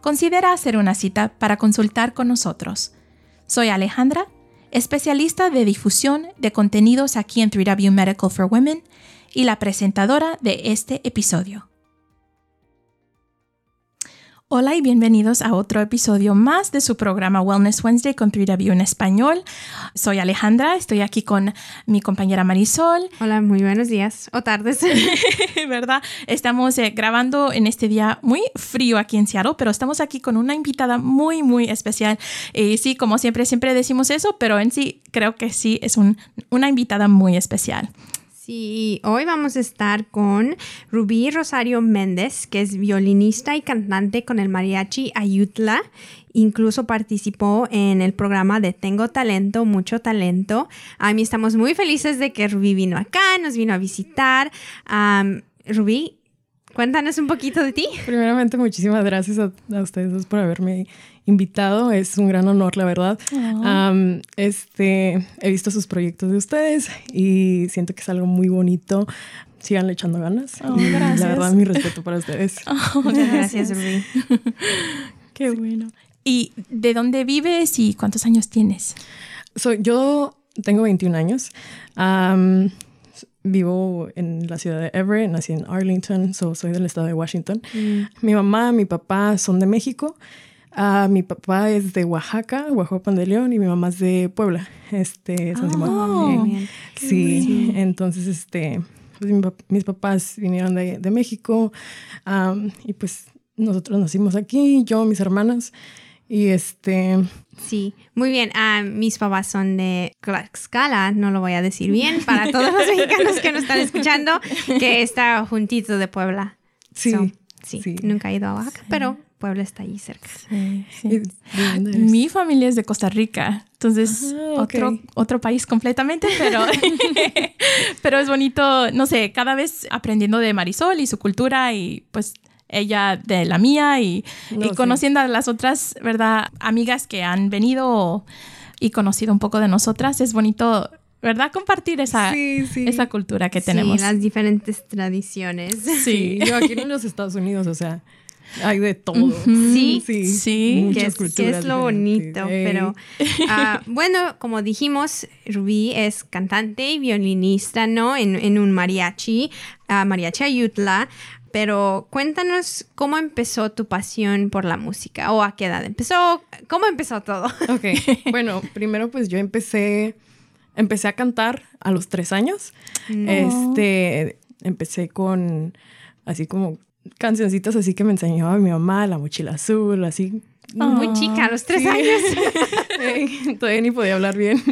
considera hacer una cita para consultar con nosotros. Soy Alejandra, especialista de difusión de contenidos aquí en 3W Medical for Women y la presentadora de este episodio. Hola y bienvenidos a otro episodio más de su programa Wellness Wednesday con 3W en español. Soy Alejandra, estoy aquí con mi compañera Marisol. Hola, muy buenos días o tardes. ¿Verdad? Estamos eh, grabando en este día muy frío aquí en Seattle, pero estamos aquí con una invitada muy, muy especial. Y sí, como siempre, siempre decimos eso, pero en sí creo que sí es un, una invitada muy especial. Sí, hoy vamos a estar con Rubí Rosario Méndez, que es violinista y cantante con el mariachi Ayutla. Incluso participó en el programa de Tengo Talento, Mucho Talento. A mí estamos muy felices de que Rubí vino acá, nos vino a visitar. Rubí, Cuéntanos un poquito de ti. Primeramente, muchísimas gracias a, ustedes por haberme invitado. Es un gran honor, la verdad. este, he visto sus proyectos de ustedes y siento que es algo muy bonito. Síganle echando ganas. Oh, gracias. La verdad, mi respeto para ustedes. Oh, gracias, Rubí. Qué bueno. ¿Y de dónde vives y cuántos años tienes? Soy, yo tengo 21 años vivo en la ciudad de Everett, nací en Arlington, soy del estado de Washington. Mm. Mi mamá, mi papá son de México. Uh, mi papá es de Oaxaca, Oaxaca de León, y mi mamá es de Puebla, este, San Simón. Oh, sí, entonces, este, pues, mis papás vinieron de, de México y pues nosotros nacimos aquí, yo, mis hermanas. Y este... Sí, muy bien. Ah, mis papás son de Tlaxcala, no lo voy a decir bien para todos los mexicanos que nos están escuchando, que está juntito de Puebla. Sí. sí, nunca he ido a Oaxaca, pero Puebla está ahí cerca. Mi familia es de Costa Rica, entonces ah, otro, otro país completamente, pero, pero es bonito, no sé, cada vez aprendiendo de Marisol y su cultura y pues ella de la mía y, conociendo a las otras, ¿verdad? Amigas que han venido y conocido un poco de nosotras, es bonito ¿verdad? Compartir esa, esa cultura que tenemos. Sí, las diferentes tradiciones. Sí, yo aquí en los Estados Unidos, o sea, hay de todo. Sí, sí, que, es, lo bonito. Pero ah, bueno, como dijimos, Rubí es cantante y violinista, ¿no? En, un mariachi, uh, mariachi Ayutla. Pero cuéntanos cómo empezó tu pasión por la música o a qué edad empezó, cómo empezó todo. Ok, bueno, primero pues yo empecé, empecé a cantar a los tres años. Este, empecé con así como cancioncitas así que me enseñaba mi mamá, La Mochila Azul, así. Muy chica, a los tres años. Todavía ni podía hablar bien.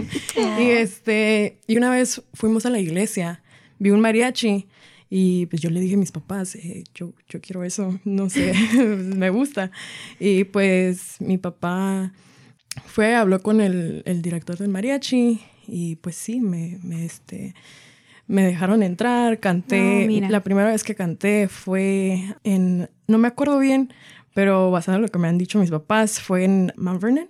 Y este, y una vez fuimos a la iglesia, vi un mariachi y pues yo le dije a mis papás, eh, yo, yo quiero eso, no sé, me gusta. Y pues mi papá fue, habló con el, el director del mariachi y pues sí, me, me, este, me dejaron entrar, canté. Oh, la primera vez que canté fue en, no me acuerdo bien, pero basado en lo que me han dicho mis papás, fue en Mount Vernon,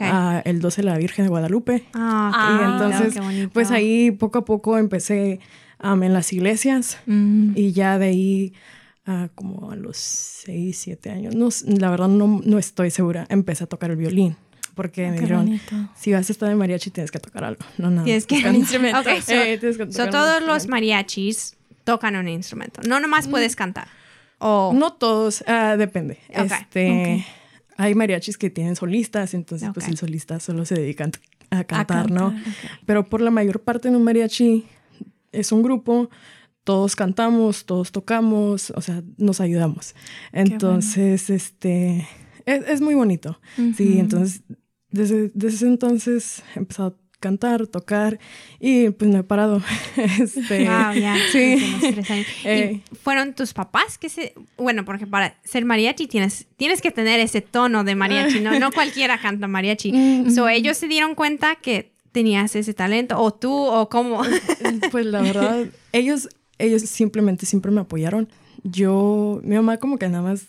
ah, el 12 de la Virgen de Guadalupe. Ah, y entonces, pues ahí poco a poco empecé en las iglesias mm. y ya de ahí como a los 6, 7 años, no, la verdad no, no estoy segura, empecé a tocar el violín. Porque me dijeron, si vas a estar en mariachi tienes que tocar algo, no nada. Tienes que un instrumento. Okay, eh, so, todos los mariachis tocan un instrumento. No nomás puedes cantar. O... No todos, ah, depende. Este, hay mariachis que tienen solistas, entonces pues el solista solo se dedica a cantar, ¿no? Pero por la mayor parte en un mariachi es un grupo, todos cantamos, todos tocamos, o sea, nos ayudamos. Entonces, este, es, es muy bonito. Sí, entonces, desde, desde ese entonces he empezado a cantar, tocar y pues no he parado. este, Wow, ya. Sí. desde los tres años. ¿Y Eh. fueron tus papás que se... Bueno, porque para ser mariachi tienes, tienes que tener ese tono de mariachi, ¿no? No cualquiera canta mariachi. Mm. So, ellos se dieron cuenta que tenías ese talento, o tú, o cómo. Pues la verdad, ellos, ellos simplemente siempre me apoyaron. Yo, mi mamá como que nada más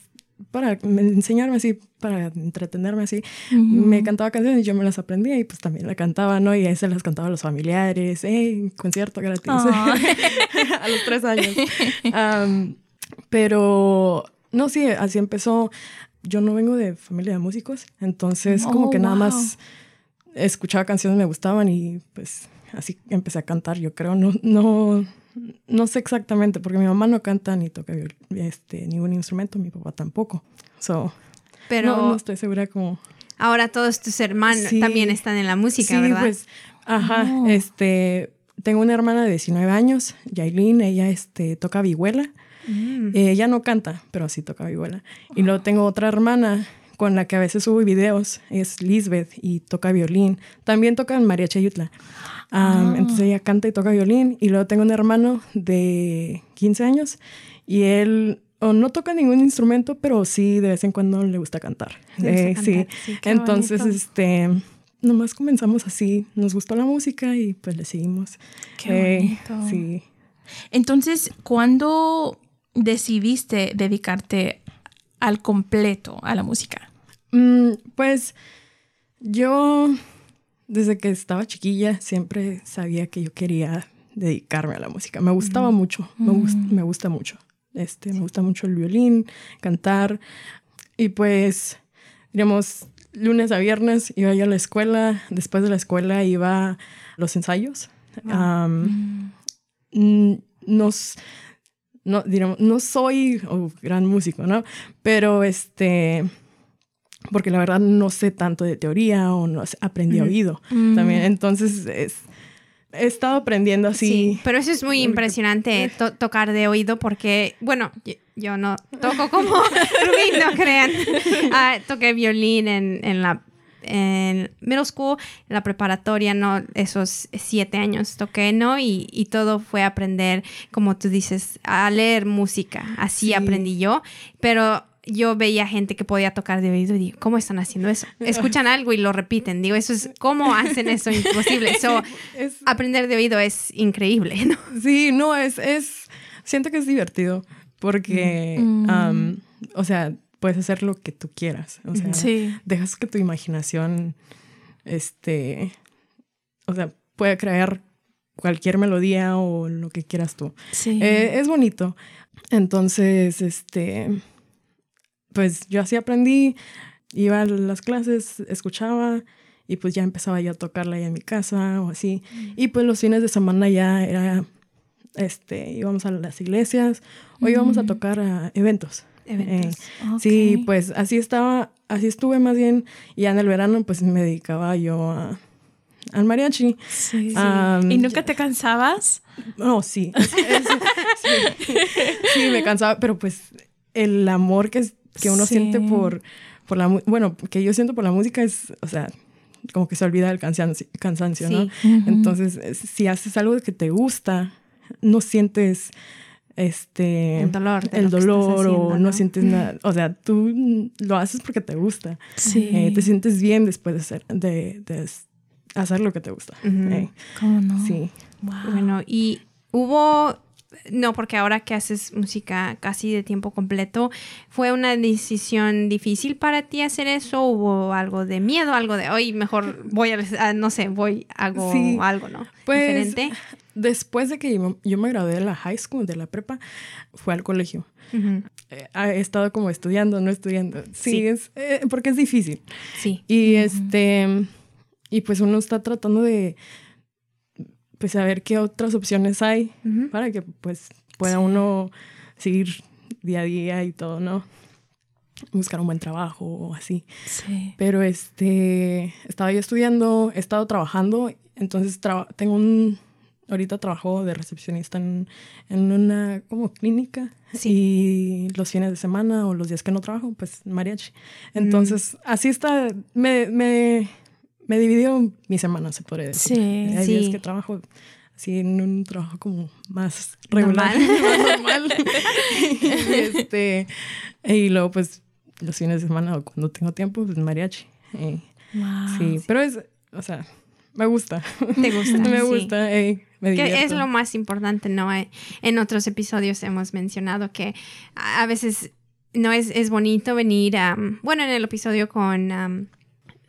para me- enseñarme así, para entretenerme así, me cantaba canciones y yo me las aprendía y pues también la cantaba, ¿no? Y ahí se las cantaba a los familiares, ¡hey! Concierto gratis. A los tres años. Pero, no, sí, así empezó. Yo no vengo de familia de músicos, entonces como Oh, que nada más escuchaba canciones me gustaban y pues así empecé a cantar, yo creo. No, no, no sé exactamente, porque mi mamá no canta ni toca este, ningún instrumento, mi papá tampoco. So, Pero no, no estoy segura como... ahora todos tus hermanos Sí. también están en la música, sí, ¿verdad? pues, ajá, Oh. este, tengo una hermana de 19 años, Yailin, ella este, toca vihuela. Mm. Eh, ella no canta, pero sí toca vihuela. Y luego tengo otra hermana con la que a veces subo videos, es Lisbeth y toca violín. También toca en mariachi Ayutla. Am, Entonces ella canta y toca violín. Y luego tengo un hermano de 15 años y él o no toca ningún instrumento, pero sí de vez en cuando le gusta cantar. Le gusta Eh, sí. cantar, sí, qué Entonces, bonito. este, nomás comenzamos así. Nos gustó la música y pues le seguimos. Qué Eh, bonito. sí. Entonces, ¿cuándo decidiste dedicarte al completo a la música? Mm, pues yo, desde que estaba chiquilla, siempre sabía que yo quería dedicarme a la música. Me gustaba mucho, me, gus- me gusta mucho. Este, me gusta mucho el violín, cantar. Y pues, digamos, lunes a viernes iba yo a la escuela. Después de la escuela iba a los ensayos. Nos, no, no soy oh, gran músico, ¿no? Pero este, porque la verdad no sé tanto de teoría o no sé, aprendí a oído también. Entonces, es- he estado aprendiendo así. Sí, pero eso es muy impresionante to- tocar de oído porque, bueno, yo, yo no toco como Rubí, no crean. Ah, toqué violín en, en la en middle school, en la preparatoria, no, esos siete años toqué, ¿no? Y, y todo fue aprender, como tú dices, a leer música. Así Sí. aprendí yo, pero yo veía gente que podía tocar de oído y digo, ¿cómo están haciendo eso? Escuchan algo y lo repiten. Digo, eso es, ¿cómo hacen eso? Imposible. So, Es- aprender de oído es increíble, ¿no? Sí, no, es, es, siento que es divertido porque, Mm. am, o sea, puedes hacer lo que tú quieras. O sea, Sí. dejas que tu imaginación, este, o sea, pueda crear cualquier melodía o lo que quieras tú. Sí. Eh, es bonito. Entonces, este, pues yo así aprendí, iba a las clases, escuchaba y pues ya empezaba yo a tocarla ahí en mi casa o así. Y pues los fines de semana ya era, este, íbamos a las iglesias o íbamos a tocar a eventos. Eventos. Eh, Sí, pues así estaba, así estuve más bien. Y ya en el verano pues me dedicaba yo a, al mariachi. Sí. Am, ¿Y nunca te cansabas? no, sí. Es- es- sí. Sí, me cansaba, pero pues el amor que, que uno Sí. siente por, por la bueno, que yo siento por la música es, o sea, como que se olvida del cansancio, cansancio ¿no? Entonces, es- si haces algo que te gusta, no sientes este El dolor el dolor haciendo, o no, ¿no? sientes nada, o sea, tú lo haces porque te gusta. Sí. Eh, te sientes bien después de hacer, de, de hacer lo que te gusta. Eh, ¿Cómo no? sí. Wow. Bueno, y hubo, no, porque ahora que haces música casi de tiempo completo, ¿fue una decisión difícil para ti hacer eso? ¿Hubo algo de miedo, algo de, hoy mejor voy a, a- no sé, voy, hago Sí. algo, ¿no? Pues, Diferente. Después de que yo, yo me gradué de la high school, de la prepa, fue al colegio. Eh, he estado como estudiando, no estudiando. Sí, Sí. es eh, porque es difícil. Sí. Y este, y pues uno está tratando de, pues saber qué otras opciones hay para que pues pueda uno seguir día a día y todo, ¿no? buscar un buen trabajo o así. Sí. Pero este, estaba yo estudiando, he estado trabajando, entonces traba- tengo un, ahorita trabajo de recepcionista en, en una como clínica y los fines de semana o los días que no trabajo, pues mariachi. Entonces, así está, me, me, me dividió mi semana, se podría decir. Sí, Hay sí. días que trabajo así en un trabajo como más regular, Normal. más normal. y, este, y luego pues los fines de semana o cuando tengo tiempo, pues mariachi. Eh, Wow. Sí, pero es, o sea, me gusta. Te gusta, me sí. gusta, eh, me Que es lo más importante, ¿no? Eh, En otros episodios hemos mencionado que a veces no es, es bonito venir a, bueno, en el episodio con am,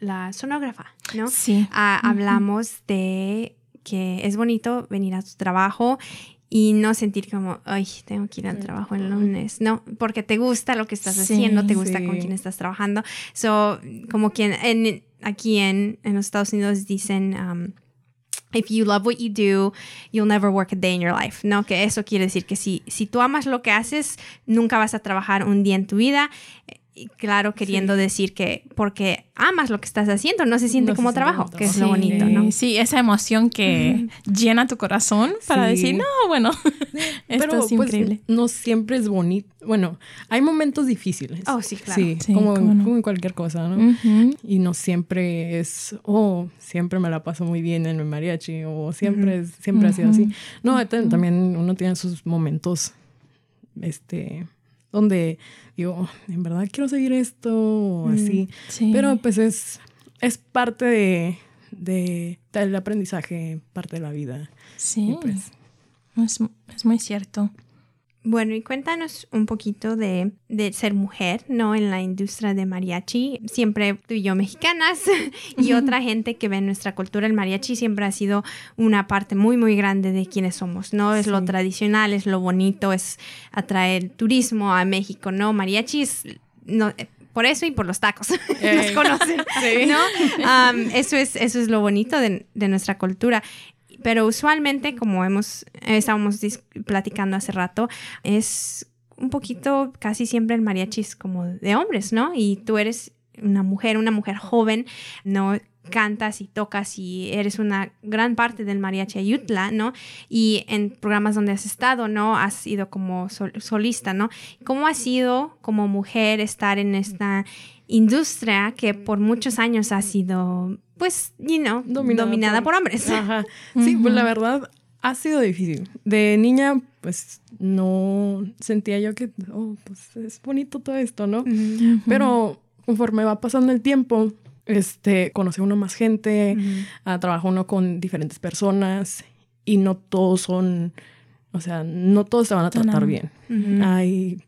la sonógrafa, ¿no? Sí. Ah, hablamos de que es bonito venir a tu trabajo y no sentir como, ay, tengo que ir al trabajo el lunes. No, porque te gusta lo que estás Sí, haciendo, te gusta sí. con quién estás trabajando. So, como quien en, aquí en, en los Estados Unidos dicen, um, if you love what you do, you'll never work a day in your life. No, que eso quiere decir que si, si tú amas lo que haces, nunca vas a trabajar un día en tu vida. Y claro, queriendo decir que porque amas lo que estás haciendo, no se siente No como trabajo, que es Sí, lo bonito, ¿no? Sí, esa emoción que llena tu corazón para Sí. decir, no, bueno, esto Pero es pues, increíble. no siempre es bonito. Bueno, hay momentos difíciles. Oh, sí, claro. Sí, Sí, como, no. como en cualquier cosa, ¿no? Y no siempre es, oh, siempre me la paso muy bien en el mariachi, o siempre, siempre ha sido así. No, ta- también uno tiene sus momentos, este, donde digo, "Oh, en verdad quiero seguir esto, o así. Sí. Pero pues es, es parte de, de- del aprendizaje, parte de la vida. sí, pues, es, es muy cierto. Bueno, y cuéntanos un poquito de, de ser mujer, ¿no? En la industria de mariachi. Siempre tú y yo mexicanas y otra gente que ve en nuestra cultura, el mariachi siempre ha sido una parte muy, muy grande de quienes somos, ¿no? Es lo tradicional, es lo bonito, es atraer turismo a México, ¿no? Mariachi es... No, eh, por eso y por los tacos nos conocen. ¿no? Am, eso, es, eso es lo bonito de, de nuestra cultura. Pero usualmente, como hemos, estábamos platicando hace rato, es un poquito, casi siempre el mariachi es como de hombres, ¿no? Y tú eres una mujer, una mujer joven, ¿no? Cantas y tocas y eres una gran parte del mariachi Ayutla, ¿no? Y en programas donde has estado, ¿no? Has sido como sol- solista, ¿no? ¿Cómo ha sido como mujer estar en esta industria que por muchos años ha sido, pues, you know, dominada, Dominada por, por- hombres? Ajá. Sí, pues la verdad ha sido difícil. De niña, pues no sentía yo que, oh, pues es bonito todo esto, ¿no? Pero conforme va pasando el tiempo, este, conoce uno más gente, ah, trabaja uno con diferentes personas y no todos son, o sea, no todos te van a no. tratar bien. Hay,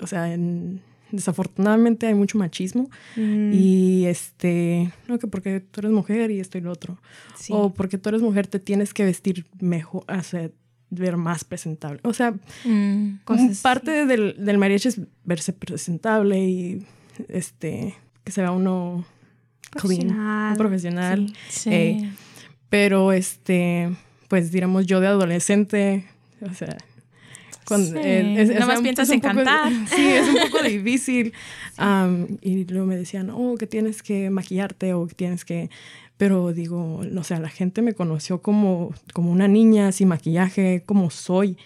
o sea, en- desafortunadamente hay mucho machismo y este, no, que porque tú eres mujer y esto y lo otro. Sí. O porque tú eres mujer te tienes que vestir mejor, o sea, ver más presentable. O sea, Mm. Cosas- parte del, del mariachi es verse presentable y este que se vea uno Profesional. profesional. Sí. Ey. Pero este, pues diríamos yo de adolescente, o sea, cuando Sí. eh, es- es- Nada más es piensas en poco- cantar. Sí, es un poco difícil. Y luego me decían, oh, que tienes que maquillarte o que tienes que... Pero digo, o sea, la gente me conoció como, como una niña sin maquillaje, como soy.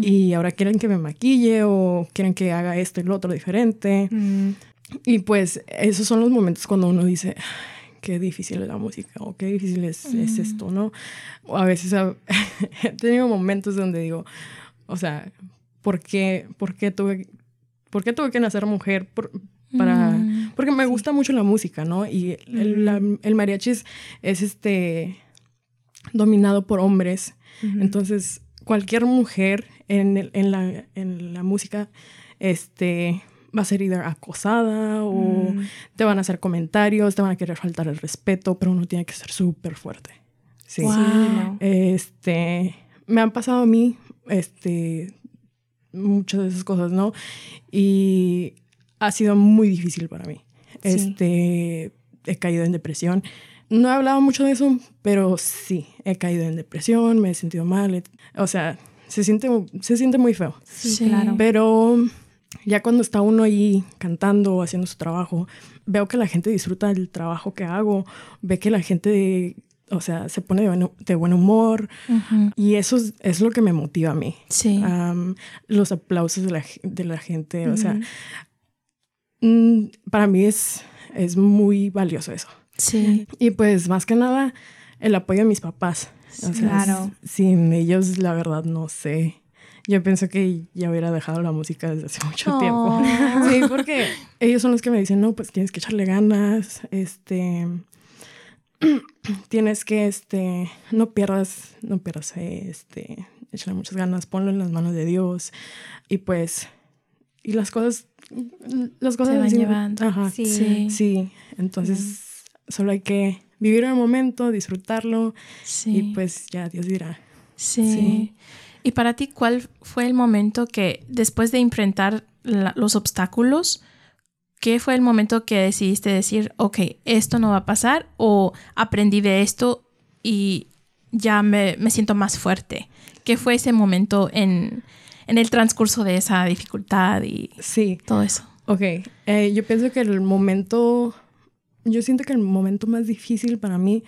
Y ahora quieren que me maquille o quieren que haga esto y lo otro diferente. Mm. Y pues esos son los momentos cuando uno dice, "Ay, qué difícil es la música o qué difícil es, es esto, ¿no? O a veces a- he tenido momentos donde digo, o sea, ¿por qué, por qué, tuve, por qué tuve que nacer mujer? Por- para, Mm, porque me gusta mucho la música, ¿no? Y el, la- el mariachi es, es, este, dominado por hombres. Entonces, cualquier mujer en, el- en, la, en la música este, va a ser either acosada o Mm. te van a hacer comentarios, te van a querer faltar el respeto, pero uno tiene que ser súper fuerte. Sí. Wow. Este, me han pasado a mí, este, muchas de esas cosas, ¿no? Y ha sido muy difícil para mí. Sí. Este, he caído en depresión. No he hablado mucho de eso, pero sí, he caído en depresión, me he sentido mal. o sea, se siente, se siente muy feo. Sí, Sí. claro. Pero ya cuando está uno ahí cantando o haciendo su trabajo, veo que la gente disfruta del trabajo que hago, ve que la gente, o sea, se pone de buen, de buen humor y eso es, es, lo que me motiva a mí. Sí. Um, los aplausos de la, de la gente, o sea, mm, para mí es, es muy valioso eso. Sí. Y pues más que nada, el apoyo de mis papás. O sea, Claro. Sin ellos, la verdad, no sé. Yo pienso que ya hubiera dejado la música desde hace mucho Oh. tiempo. Sí, porque ellos son los que me dicen, no, pues tienes que echarle ganas, este, tienes que, este, no pierdas, no pierdas este, échale muchas ganas, ponlo en las manos de Dios y pues, y las cosas, las cosas van así- llevando. Ajá. Sí. Sí. Sí, entonces solo hay que vivir el momento, disfrutarlo Sí. y pues ya Dios dirá. Sí. Sí. ¿Y para ti cuál fue el momento que, después de enfrentar la- los obstáculos, qué fue el momento que decidiste decir, ok, esto no va a pasar o aprendí de esto y ya me, me siento más fuerte? ¿Qué fue ese momento en, en el transcurso de esa dificultad y Sí, todo eso? ok. Eh, yo pienso que el momento, yo siento que el momento más difícil para mí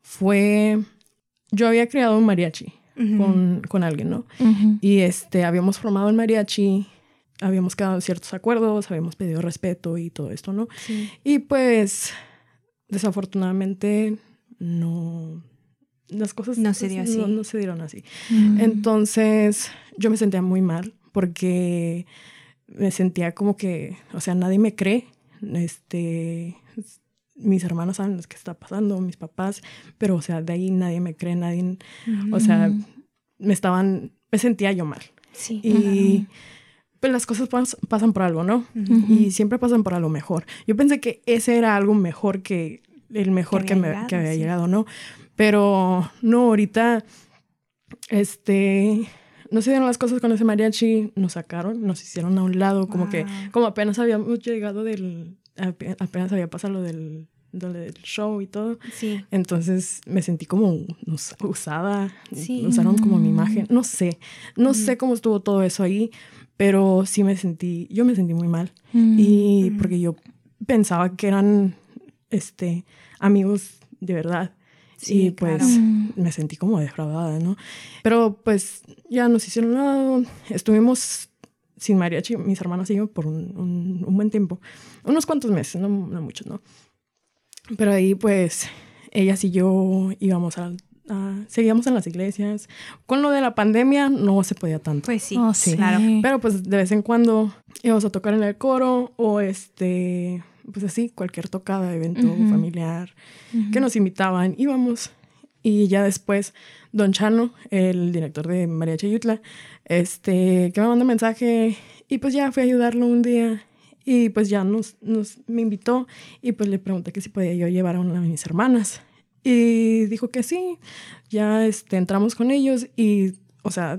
fue, yo había creado un mariachi con, con alguien, ¿no? Y este, habíamos formado el mariachi, habíamos quedado en ciertos acuerdos, habíamos pedido respeto y todo esto, ¿no? Sí. Y pues, desafortunadamente, no. Las cosas No se dio así. No, no se dieron así. Mm. Entonces, yo me sentía muy mal porque me sentía como que, o sea, nadie me cree. Este, mis hermanos saben lo que está pasando, mis papás, pero, o sea, de ahí nadie me cree, nadie, o sea, Mm. me estaban, me sentía yo mal. Sí. Y pues las cosas pas- pasan por algo, ¿no? Y siempre pasan por algo mejor. Yo pensé que ese era algo mejor que el mejor Que que, había me, llegado, que había sí. llegado, ¿no? Pero no, ahorita, este, no se dieron las cosas con ese mariachi, nos sacaron, nos hicieron a un lado, como que, Wow. como apenas habíamos llegado del, ape- apenas había pasado lo del, del show y todo. Sí. Entonces me sentí como us- usada, Sí. usaron como mi Mm. imagen, no sé, no sé cómo estuvo todo eso ahí, pero sí me sentí, yo me sentí muy mal Mm. y Mm. porque yo pensaba que eran, este, amigos de verdad Sí, y pues claro. Mm. me sentí como defraudada, ¿no? Pero pues ya nos hicieron lado, estuvimos sin mariachi, mis hermanas y yo, por un, un- un buen tiempo, unos cuantos meses, no, no muchos, ¿no? Pero ahí pues ellas y yo íbamos a, a- seguíamos en las iglesias. Con lo de la pandemia no se podía tanto. Pues sí. Oh, sí. Claro. Pero pues de vez en cuando íbamos a tocar en el coro o este, pues así, cualquier tocada, evento familiar que nos invitaban, íbamos. Y ya después, Don Chano, el director de Mariachi Yutla, este, que me mandó mensaje y pues ya fui a ayudarlo un día y pues ya nos, nos me invitó y pues le pregunté que si podía yo llevar a una de mis hermanas. Y dijo que sí, ya este, entramos con ellos y, o sea,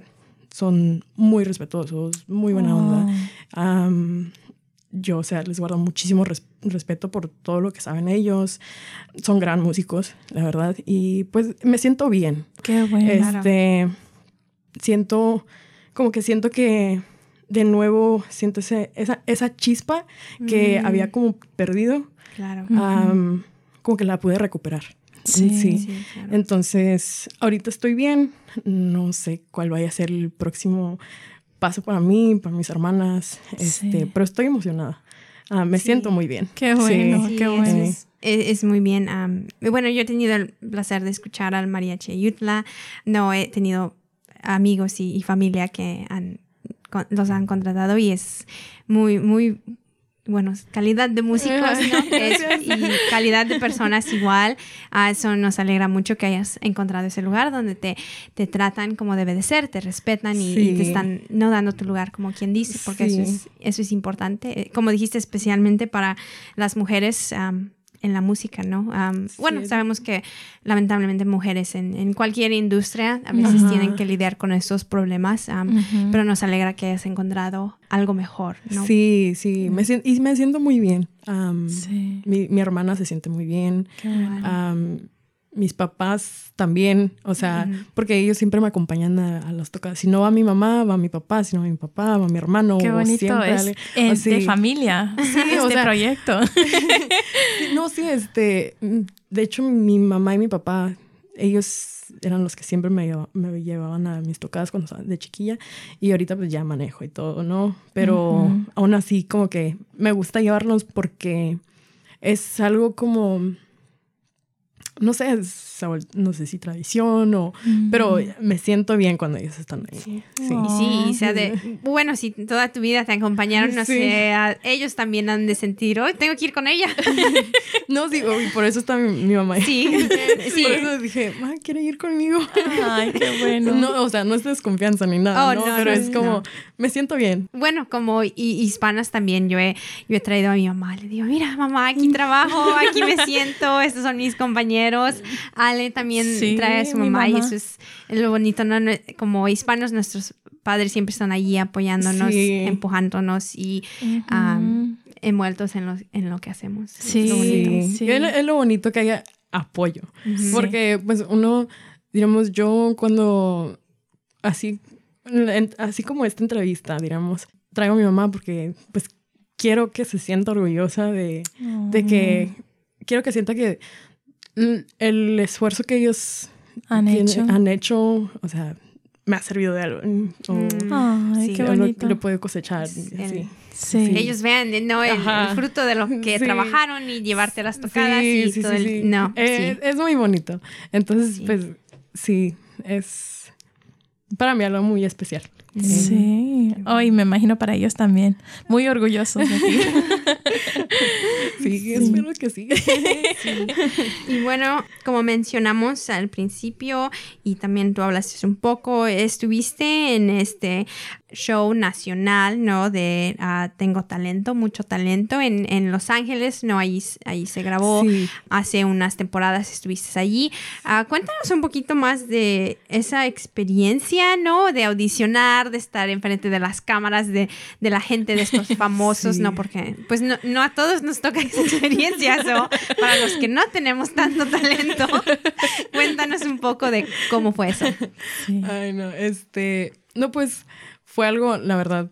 son muy respetuosos, muy buena onda. Am, yo, o sea, les guardo muchísimo res- respeto por todo lo que saben ellos. Son gran músicos, la verdad. Y pues me siento bien. Qué bueno. Este, siento, como que siento que de nuevo siento ese- esa, esa chispa que Mm. había como perdido, Claro. Am, como que la pude recuperar. Sí. Sí, claro. Entonces, ahorita estoy bien. No sé cuál vaya a ser el próximo paso para mí, para mis hermanas. Sí. Este, pero estoy emocionada. Ah, me Sí. siento muy bien. Qué bueno, Sí, qué bueno. Es, es- es muy bien. am, bueno, yo he tenido el placer de escuchar al Mariachi Yutla. No he tenido amigos y, y familia que han, los han contratado y es muy, muy, bueno, calidad de músicos ¿no? Es- y calidad de personas igual. Ah, eso nos alegra mucho que hayas encontrado ese lugar donde te, te tratan como debe de ser, te respetan y, y te están no dando tu lugar como quien dice, porque eso, es, eso es importante. Eh, Como dijiste, especialmente para las mujeres am, en la música, ¿no? Am, bueno, sabemos que lamentablemente mujeres en, en cualquier industria a veces tienen que lidiar con estos problemas, Ujú. pero nos alegra que hayas encontrado algo mejor, ¿no? Sí, sí. Me y me siento muy bien. Sí. mi, mi hermana se siente muy bien. Qué bueno. Mis papás también, o sea, porque ellos siempre me acompañan a, las tocadas. Si no va mi mamá, va mi papá, si no va mi papá, va mi hermano. Qué bonito es de familia, sí, este proyecto. no, sí, este, de hecho mi mamá y mi papá, ellos eran los que siempre me, llevaban a mis tocadas cuando estaba de chiquilla y ahorita pues ya manejo y todo, ¿no? Pero aún así como que me gusta llevarlos porque es algo como no sé, no sé si tradición o, pero me siento bien cuando ellos están ahí. Sí, sí, o sea, de, bueno, si toda tu vida te acompañaron, no sé, ellos también han de sentir, hoy tengo que ir con ella. no, sí, y por eso está mi, mamá. Sí, sí. Por eso dije, mamá, ¿quiere ir conmigo? Ay, qué bueno. No, o sea, no es desconfianza ni nada, oh, ¿no? Pero es como, me siento bien. Bueno, como hispanas también, yo he, yo he traído a mi mamá, le digo, mira, mamá, aquí trabajo, aquí me siento, estos son mis compañeros Ale también trae a su mamá, y eso es lo bonito, ¿no? Como hispanos, nuestros padres siempre están allí apoyándonos, empujándonos y envueltos en lo, en lo que hacemos. Sí, es lo, Es, lo, bonito que haya apoyo, porque pues uno, digamos, yo cuando así, así como esta entrevista, digamos, traigo a mi mamá porque pues quiero que se sienta orgullosa de, de que quiero que sienta que el esfuerzo que ellos han hecho. han hecho, o sea, me ha servido de algo. Mm, Ay, qué bonito. Lo, puedo cosechar. sí. Sí. Ellos vean ¿no? El, fruto de lo que trabajaron y llevarte las tocadas y todo el... No, eh, es muy bonito. Entonces, pues, sí, es para mí algo muy especial. Sí, hoy me imagino para ellos también. Muy orgullosos de ti. sí, espero que sí. Y bueno, como mencionamos al principio, y también tú hablaste un poco, estuviste en este show nacional, ¿no? De ah, Tengo Talento, mucho talento en, en, Los Ángeles, ¿no? Ahí, ahí se grabó hace unas temporadas, estuviste allí. Uh, cuéntanos un poquito más de esa experiencia, ¿no? De audicionar, de estar enfrente de las cámaras, de, de la gente, de estos famosos, ¿no? Porque pues no, no, a todos nos toca esa experiencia, ¿no? Para los que no tenemos tanto talento, cuéntanos un poco de cómo fue eso. Ay, no, este, no, pues fue algo, la verdad,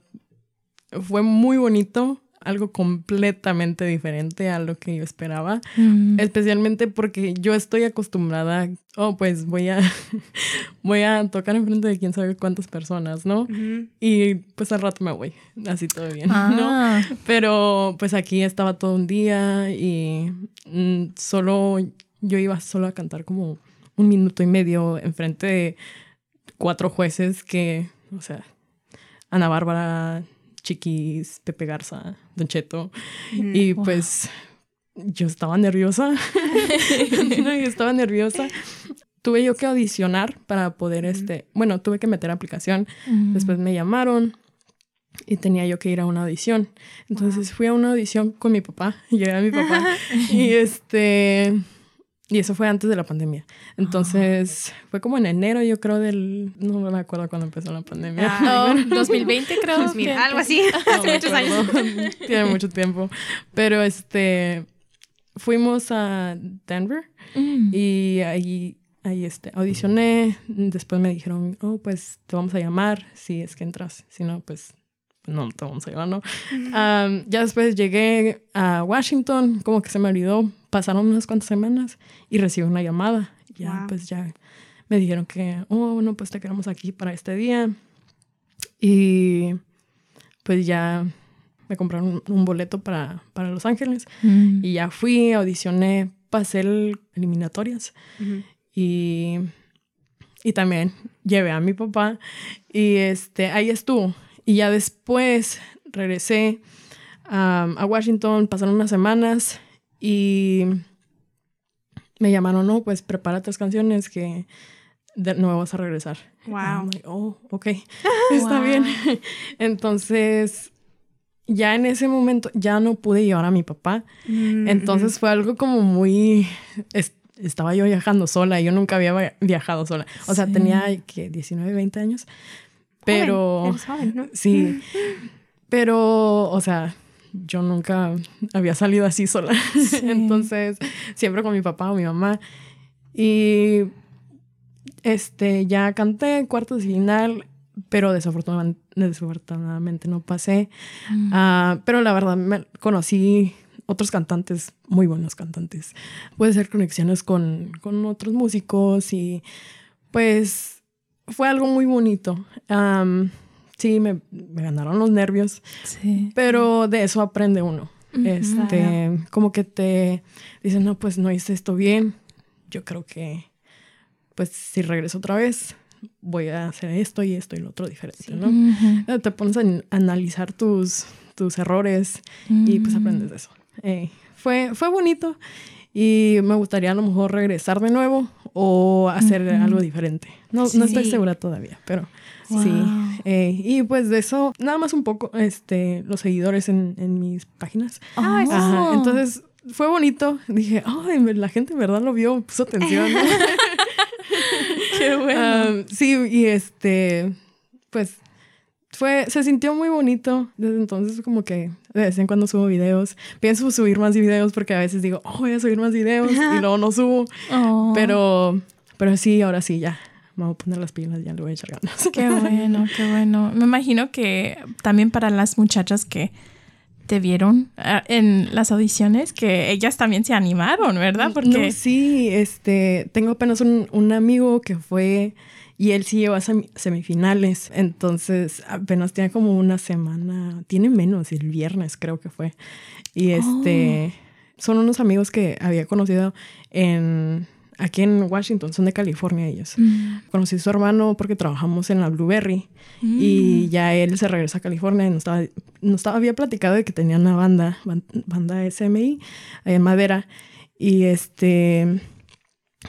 fue muy bonito, algo completamente diferente a lo que yo esperaba, mm. especialmente porque yo estoy acostumbrada, oh, pues voy a voy a tocar enfrente de quién sabe cuántas personas, ¿no? Y pues al rato me voy, así todo bien, ¿no? Ah. Pero pues aquí estaba todo un día y mm, solo yo iba solo a cantar como un minuto y medio enfrente de cuatro jueces que, o sea, Ana Bárbara, Chiquis, Pepe Garza, Don Cheto. y pues yo estaba nerviosa. yo estaba nerviosa. Tuve yo que audicionar para poder, este, bueno, tuve que meter aplicación. Después me llamaron y tenía yo que ir a una audición. Entonces fui a una audición con mi papá. Llegué a mi papá. y este y eso fue antes de la pandemia. Entonces, fue como en enero, yo creo, del... No me acuerdo cuándo empezó la pandemia. Ah, 2020 creo. algo así. Hace muchos años. Tiene mucho tiempo. Pero, este... Fuimos a Denver mm. y ahí, ahí este, audicioné. Después me dijeron, oh, pues te vamos a llamar si es que entras. Si no, pues no te vamos a llevar, ¿no? ya después llegué a Washington, como que se me olvidó, pasaron unas cuantas semanas y recibí una llamada. Ya, pues ya me dijeron que, oh, bueno, pues te quedamos aquí para este día. Y pues ya me compraron un, boleto para, para, Los Ángeles mm. y ya fui, audicioné, pasé el eliminatorias y, y también llevé a mi papá y este, ahí estuvo. Y ya después regresé a Washington, pasaron unas semanas y me llamaron, no, pues prepara tres canciones que de nuevo vas a regresar. Wow. oh, ok, está bien. Entonces, ya en ese momento ya no pude llevar a mi papá. Mm, Entonces fue algo como muy... estaba yo viajando sola, yo nunca había viajado sola. O sea, tenía que 19, 20 años. Pero... Sí. Pero, o sea, yo nunca había salido así sola. Entonces, siempre con mi papá o mi mamá. Y este, ya canté cuartos de final, pero desafortunadamente, desafortunadamente no pasé. Ah, pero la verdad, me conocí otros cantantes, muy buenos cantantes. Puede ser conexiones con, con otros músicos y pues fue algo muy bonito. Sí, me, me ganaron los nervios, Sí. pero de eso aprende uno. Este, como que te dicen, no, pues no hice esto bien. Yo creo que, pues si regreso otra vez, voy a hacer esto y esto y lo otro diferente, ¿no? Te pones a an- analizar tus, tus errores y pues aprendes de eso. Eh, fue, fue bonito y me gustaría a lo mejor regresar de nuevo o hacer algo diferente. No, no estoy segura todavía, pero Wow. sí. Eh, y pues de eso, nada más un poco, este, los seguidores en, en mis páginas. Ah, Ajá, Oh. entonces fue bonito. Dije, ay, la gente en verdad lo vio, puso atención. Qué bueno. Sí, y este, pues fue, se sintió muy bonito. Desde entonces como que de vez en cuando subo videos. Pienso subir más videos porque a veces digo, oh, voy a subir más videos y luego no subo. Oh, Pero, pero sí, ahora sí, ya. Me voy a poner las pilas, ya le voy a echar ganas. Qué bueno, qué bueno. Me imagino que también para las muchachas que te vieron ah, en las audiciones, que ellas también se animaron, ¿verdad? Porque No, sí, este, tengo apenas un, un amigo que fue y él sí llegó a semi- semifinales, entonces apenas tiene como una semana, tiene menos, el viernes creo que fue. Y este, son unos amigos que había conocido en, aquí en Washington, son de California ellos. Mm. Conocí a su hermano porque trabajamos en la Blueberry y ya él se regresa a California y nos estaba, nos estaba, había platicado de que tenía una banda, ban- banda SMI en Madera y este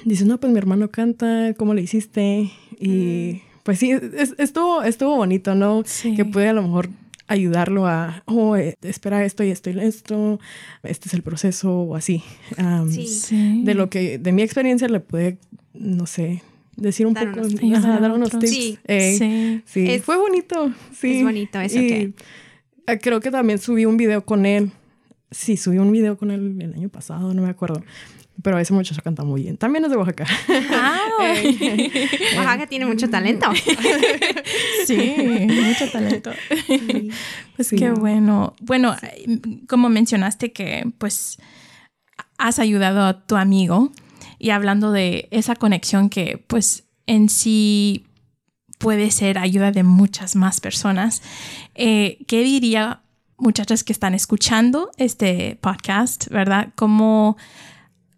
dice, no, pues mi hermano canta, ¿cómo le hiciste? Y pues sí, es- estuvo, estuvo bonito, ¿no? Sí. Que pude a lo mejor ayudarlo a, oh, eh, espera esto y esto y esto, este es el proceso o así. Am, Sí. Sí. de lo que de mi experiencia le pude no sé decir un Dar poco unos ajá, tips. dar unos tips Sí. Eh, Sí. sí, Es- fue bonito sí es bonito eso Y, que- eh, creo que también subí un video con él sí subí un video con él el año pasado no me acuerdo pero ese muchacho canta muy bien también es de Oaxaca Ah, Oaxaca tiene mucho talento. sí, mucho talento. Pues Sí. qué bueno. Bueno, como mencionaste que pues has ayudado a tu amigo y hablando de esa conexión que pues en sí puede ser ayuda de muchas más personas, eh, ¿qué diría muchachas que están escuchando este podcast, verdad? ¿Cómo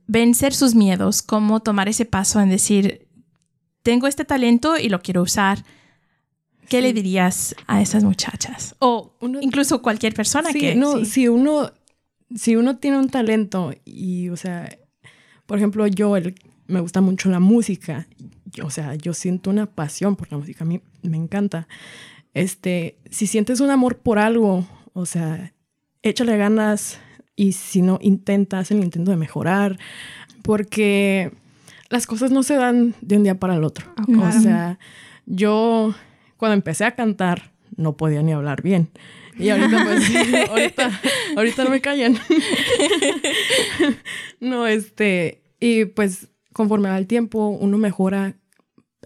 vencer sus miedos? ¿Cómo tomar ese paso en decir, tengo este talento y lo quiero usar? ¿Qué le dirías a esas muchachas? O Uno- incluso cualquier persona sí, que... no sí. si uno si uno tiene un talento y o sea por ejemplo yo el- me gusta mucho la música yo- o sea yo siento una pasión por la música a mí me encanta este si sientes un amor por algo o sea échale ganas y si no intenta haz el intento de mejorar porque las cosas no se dan de un día para el otro. O sea yo cuando empecé a cantar no podía ni hablar bien. Y ahorita pues ahorita ahorita no me callan. No este y pues conforme va el tiempo uno mejora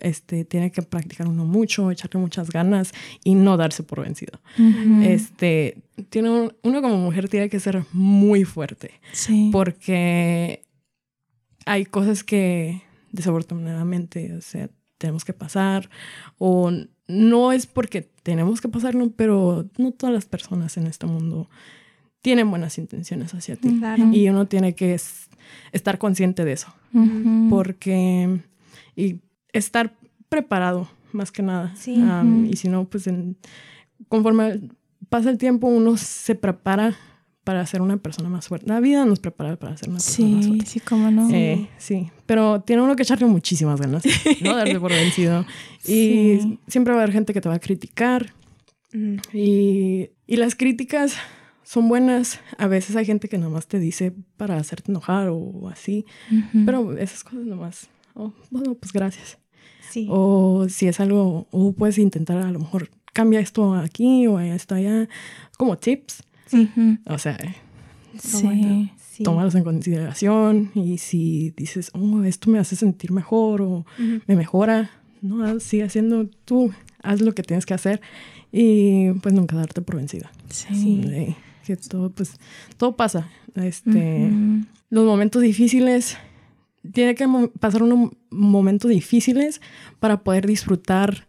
este tiene que practicar uno mucho echarle muchas ganas y no darse por vencido Ujú. este tiene un- uno como mujer tiene que ser muy fuerte sí. porque hay cosas que desafortunadamente, o sea, tenemos que pasar o no es porque tenemos que pasarlo, pero no todas las personas en este mundo tienen buenas intenciones hacia ti. Claro. Y uno tiene que es- estar consciente de eso, porque y estar preparado más que nada. Sí. Y si no, pues en- conforme pasa el tiempo, uno se prepara para ser una persona más fuerte. La vida nos prepara para ser una persona más Sí, fuerte. sí, cómo no. Eh, sí, pero tiene uno que echarle muchísimas ganas, no darse por vencido. Y Sí. siempre va a haber gente que te va a criticar Mm, y, y las críticas son buenas. A veces hay gente que nomás te dice para hacerte enojar o así, pero esas cosas nomás, oh, bueno, pues gracias. Sí. O si es algo, o puedes intentar a lo mejor cambia esto aquí o esto allá, como tips. Ujú. O sea, Sí. Sí. tómalos en consideración y si dices, oh, esto me hace sentir mejor o me mejora, no, haz- sigue haciendo tú, haz lo que tienes que hacer y pues nunca darte por vencida. Sí. Que todo, pues, todo pasa. Este, Ujú. Los momentos difíciles, tiene que pasar unos momentos difíciles para poder disfrutar,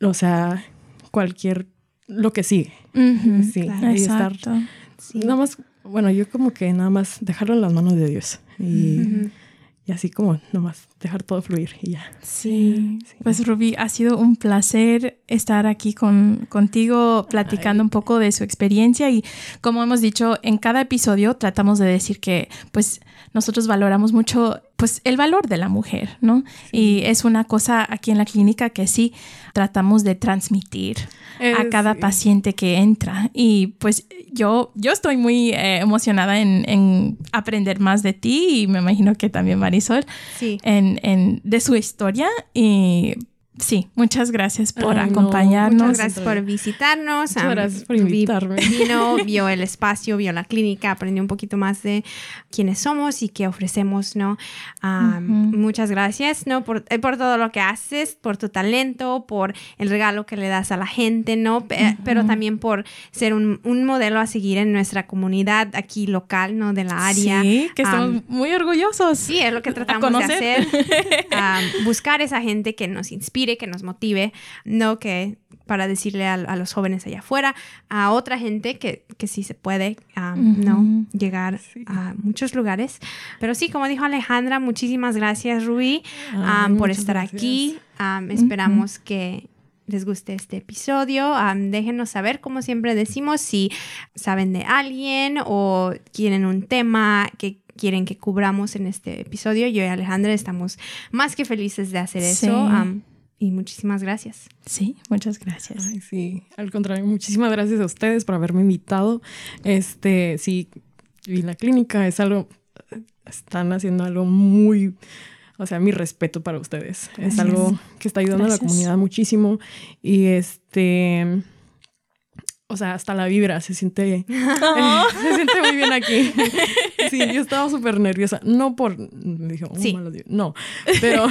o sea, cualquier, lo que sigue. Sí, claro. y estar. Nada más, bueno, yo como que nada más dejarlo en las manos de Dios. Y, y así como nomás dejar todo fluir y ya. Sí. Pues Rubí, ha sido un placer estar aquí con, contigo platicando un poco de su experiencia y como hemos dicho en cada episodio tratamos de decir que pues nosotros valoramos mucho pues el valor de la mujer, ¿no? Y es una cosa aquí en la clínica que sí tratamos de transmitir a Eh, cada sí. paciente que entra. Y pues yo, yo estoy muy eh, emocionada en, en aprender más de ti y me imagino que también Marisol Sí. en, en- de su historia y sí, muchas gracias por no, acompañarnos. Muchas gracias por visitarnos. Muchas gracias por vi- invitarme. Vino, vio el espacio, vio la clínica, aprendió un poquito más de quiénes somos y qué ofrecemos, ¿no? Muchas gracias, ¿no? Por, eh, por todo lo que haces, por tu talento, por el regalo que le das a la gente, ¿no? Pe- Pero también por ser un, un modelo a seguir en nuestra comunidad aquí local, ¿no? De la área. Sí, que estamos Am, muy orgullosos. Sí, es lo que tratamos de hacer. Buscar esa gente que nos inspire, que nos motive, no que para decirle a, a los jóvenes allá afuera, a otra gente que, que sí se puede, am, ¿no? Llegar Sí. a muchos lugares. Pero sí, como dijo Alejandra, muchísimas gracias, Rubí, Ay, am, por estar gracias. aquí. Am, esperamos que les guste este episodio. Am, déjenos saber, como siempre decimos, si saben de alguien o quieren un tema que quieren que cubramos en este episodio. Yo y Alejandra estamos más que felices de hacer Sí. eso. Y muchísimas gracias. Sí, muchas gracias. Ay, sí, al contrario, muchísimas gracias a ustedes por haberme invitado. Este, sí, y la clínica es algo, están haciendo algo muy, o sea, mi respeto para ustedes. Es algo que está ayudando a la comunidad muchísimo y este, o sea, hasta la vibra se siente, se siente muy bien aquí. Sí, yo estaba súper nerviosa, no por, dije, oh, Sí. no, pero,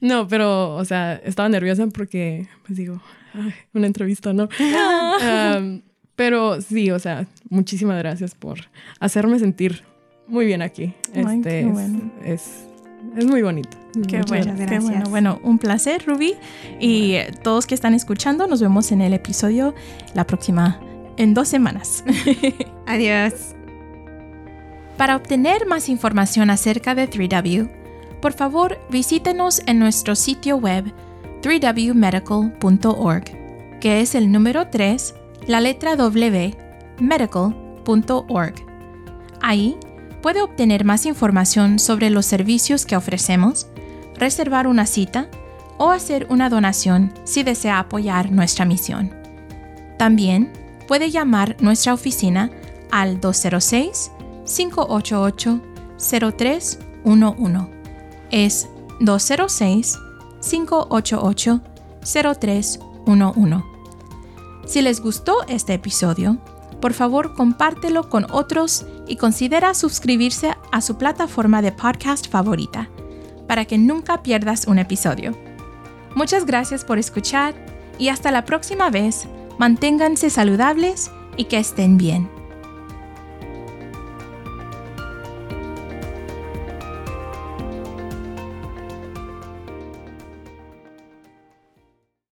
no, pero, o sea, estaba nerviosa porque, pues digo, ay, una entrevista, ¿no? Um, pero sí, o sea, muchísimas gracias por hacerme sentir muy bien aquí. Ay, Este, es- bueno. es, es muy bonito. Qué Muchas bueno, gracias. qué bueno. Bueno, un placer, Ruby. Y todos que están escuchando, nos vemos en el episodio la próxima, en dos semanas. Adiós. Para obtener más información acerca de 3W, por favor visítenos en nuestro sitio web 3wmedical.org, que es el número 3, la letra W, medical.org. Ahí puede obtener más información sobre los servicios que ofrecemos, reservar una cita o hacer una donación si desea apoyar nuestra misión. También puede llamar nuestra oficina al 206-588-0311. Es 206-588-0311. Si les gustó este episodio, por favor compártelo con otros y considera suscribirse a su plataforma de podcast favorita para que nunca pierdas un episodio. Muchas gracias por escuchar y hasta la próxima vez, manténganse saludables y que estén bien.